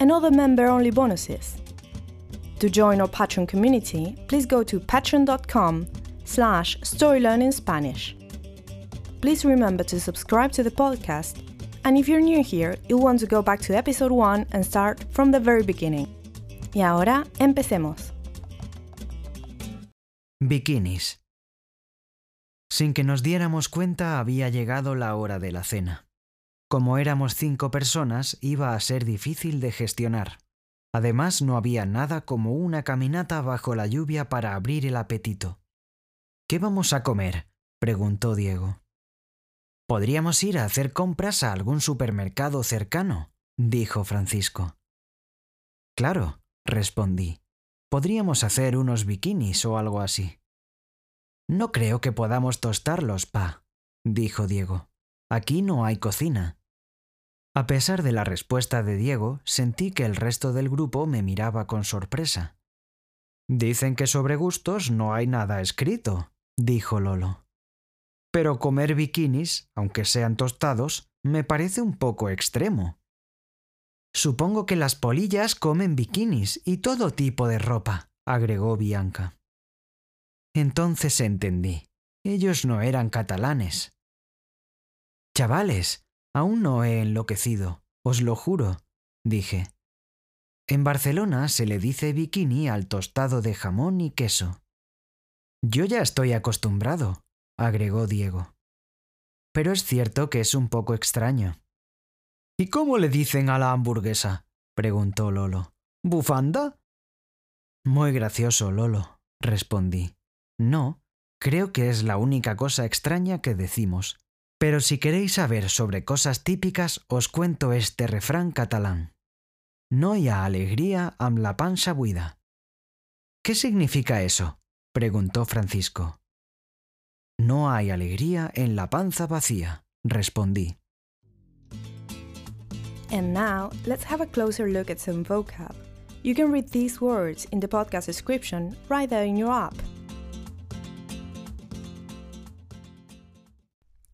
and other member-only bonuses. To join our Patreon community, please go to patreon.com slash storylearningspanish. Please remember to subscribe to the podcast, and if you're new here, you'll want to go back to episode 1 and start from the very beginning. Y ahora, empecemos. Bikinis. Sin que nos diéramos cuenta había llegado la hora de la cena. Como éramos cinco personas, iba a ser difícil de gestionar. Además, no había nada como una caminata bajo la lluvia para abrir el apetito. ¿Qué vamos a comer? preguntó Diego. Podríamos ir a hacer compras a algún supermercado cercano, dijo Francisco. Claro, respondí. Podríamos hacer unos bikinis o algo así. No creo que podamos tostarlos, pa, dijo Diego. Aquí no hay cocina. A pesar de la respuesta de Diego, sentí que el resto del grupo me miraba con sorpresa. Dicen que sobre gustos no hay nada escrito, dijo Lolo. Pero comer bikinis, aunque sean tostados, me parece un poco extremo. Supongo que las polillas comen bikinis y todo tipo de ropa, agregó Bianca. Entonces entendí. Ellos no eran catalanes. Chavales, aún no he enloquecido, os lo juro, dije. En Barcelona se le dice bikini al tostado de jamón y queso. Yo ya estoy acostumbrado, agregó Diego. Pero es cierto que es un poco extraño. ¿Y cómo le dicen a la hamburguesa? preguntó Lolo. ¿Bufanda? Muy gracioso, Lolo, respondí. No, creo que es la única cosa extraña que decimos. Pero si queréis saber sobre cosas típicas, os cuento este refrán catalán. No hi ha alegría amb la panxa buida. ¿Qué significa eso? preguntó Francisco. No hay alegría en la panza vacía, respondí. And now, let's have a closer look at some vocab. You can read these words in the podcast description right there in your app.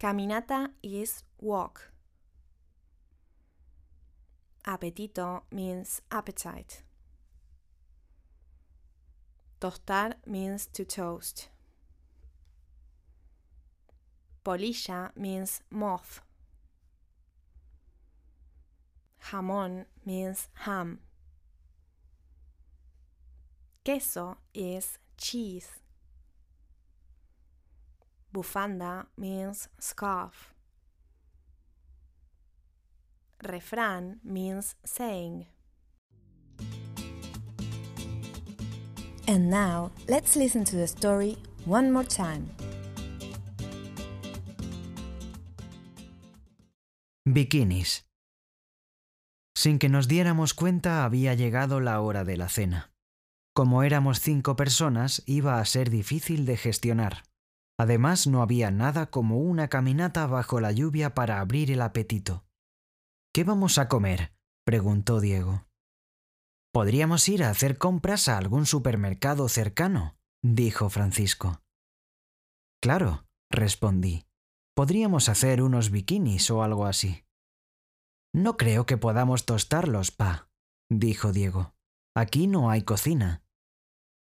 Caminata is walk. Apetito means appetite. Tostar means to toast. Polilla means moth. Jamón means ham. Queso is cheese. Bufanda means scarf. Refrán means saying. And now, let's listen to the story one more time. Bikinis. Sin que nos diéramos cuenta había llegado la hora de la cena. Como éramos cinco personas, iba a ser difícil de gestionar. Además, no había nada como una caminata bajo la lluvia para abrir el apetito. ¿Qué vamos a comer? preguntó Diego. Podríamos ir a hacer compras a algún supermercado cercano, dijo Francisco. Claro, respondí. Podríamos hacer unos bikinis o algo así. No creo que podamos tostarlos, pa, dijo Diego. Aquí no hay cocina.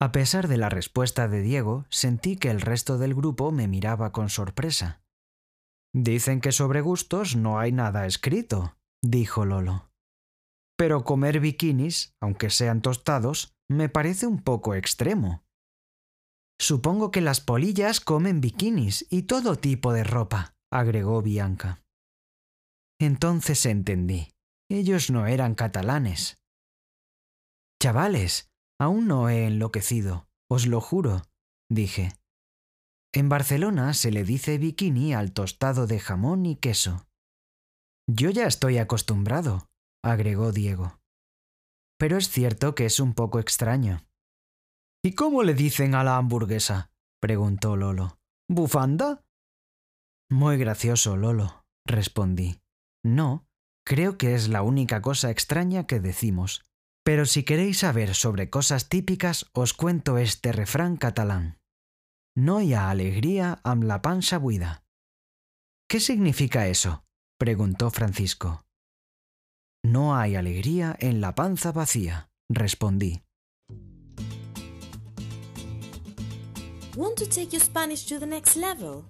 A pesar de la respuesta de Diego, sentí que el resto del grupo me miraba con sorpresa. Dicen que sobre gustos no hay nada escrito, dijo Lolo. Pero comer bikinis, aunque sean tostados, me parece un poco extremo. Supongo que las polillas comen bikinis y todo tipo de ropa, agregó Bianca. Entonces entendí. Ellos no eran catalanes. Chavales, aún no he enloquecido, os lo juro, dije. En Barcelona se le dice bikini al tostado de jamón y queso. Yo ya estoy acostumbrado, agregó Diego. Pero es cierto que es un poco extraño. ¿Y cómo le dicen a la hamburguesa? preguntó Lolo. ¿Bufanda? Muy gracioso, Lolo, respondí. No, creo que es la única cosa extraña que decimos. Pero si queréis saber sobre cosas típicas, os cuento este refrán catalán. No hi ha alegría amb la panza buida. ¿Qué significa eso? preguntó Francisco. No hay alegría en la panza vacía, respondí. Want to take your Spanish to the next level?